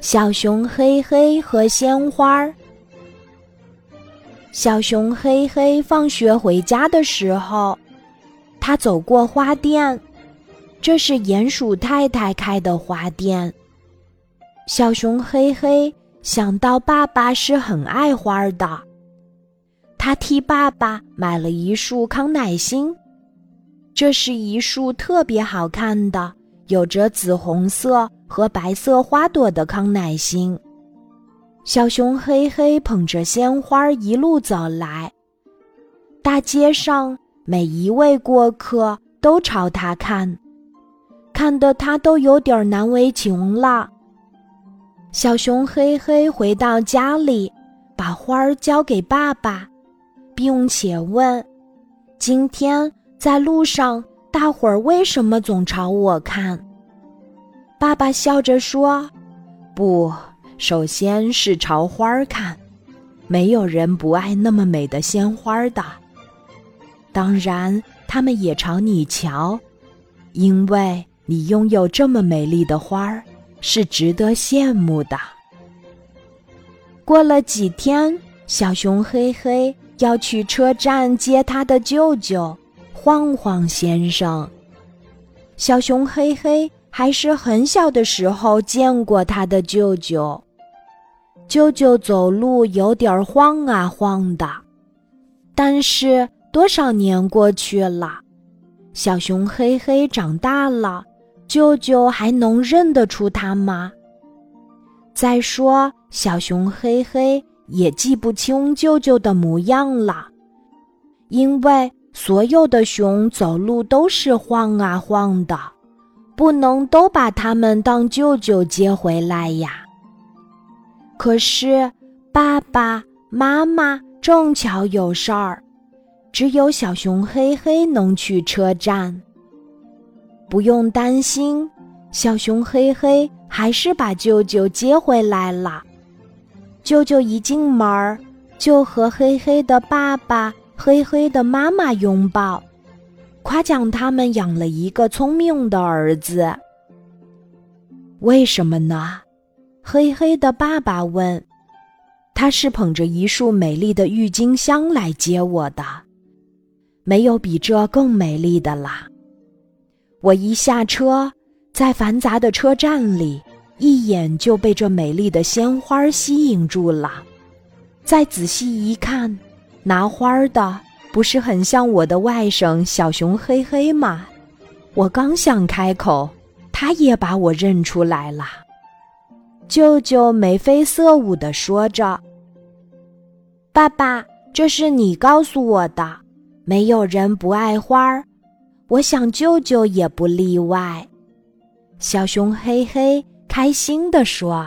小熊黑黑和鲜花。小熊黑黑放学回家的时候，他走过花店，这是鼹鼠太太开的花店。小熊黑黑想到爸爸是很爱花的，他替爸爸买了一束康乃馨。这是一束特别好看的，有着紫红色和白色花朵的康乃馨。小熊黑黑捧着鲜花一路走来，大街上每一位过客都朝他看，看得他都有点难为情了。小熊黑黑回到家里，把花儿交给爸爸，并且问：“今天。”在路上，大伙儿为什么总朝我看？爸爸笑着说：“不，首先是朝花儿看，没有人不爱那么美的鲜花的。当然，他们也朝你瞧，因为你拥有这么美丽的花儿，是值得羡慕的。”过了几天，小熊黑黑要去车站接他的舅舅。晃晃先生，小熊黑黑还是很小的时候见过他的舅舅。舅舅走路有点晃啊晃的，但是多少年过去了，小熊黑黑长大了，舅舅还能认得出他吗？再说，小熊黑黑也记不清舅舅的模样了，因为。所有的熊走路都是晃啊晃的，不能都把他们当舅舅接回来呀。可是爸爸妈妈正巧有事儿，只有小熊黑黑能去车站。不用担心，小熊黑黑还是把舅舅接回来了。舅舅一进门儿，就和黑黑的爸爸。黑黑的妈妈拥抱，夸奖他们养了一个聪明的儿子。为什么呢？黑黑的爸爸问。他是捧着一束美丽的郁金香来接我的，没有比这更美丽的啦。我一下车，在繁杂的车站里，一眼就被这美丽的鲜花吸引住了。再仔细一看。拿花的不是很像我的外甥小熊黑黑吗？我刚想开口，他也把我认出来了。舅舅眉飞色舞地说着：“爸爸，这是你告诉我的，没有人不爱花儿，我想舅舅也不例外。”小熊黑黑开心地说。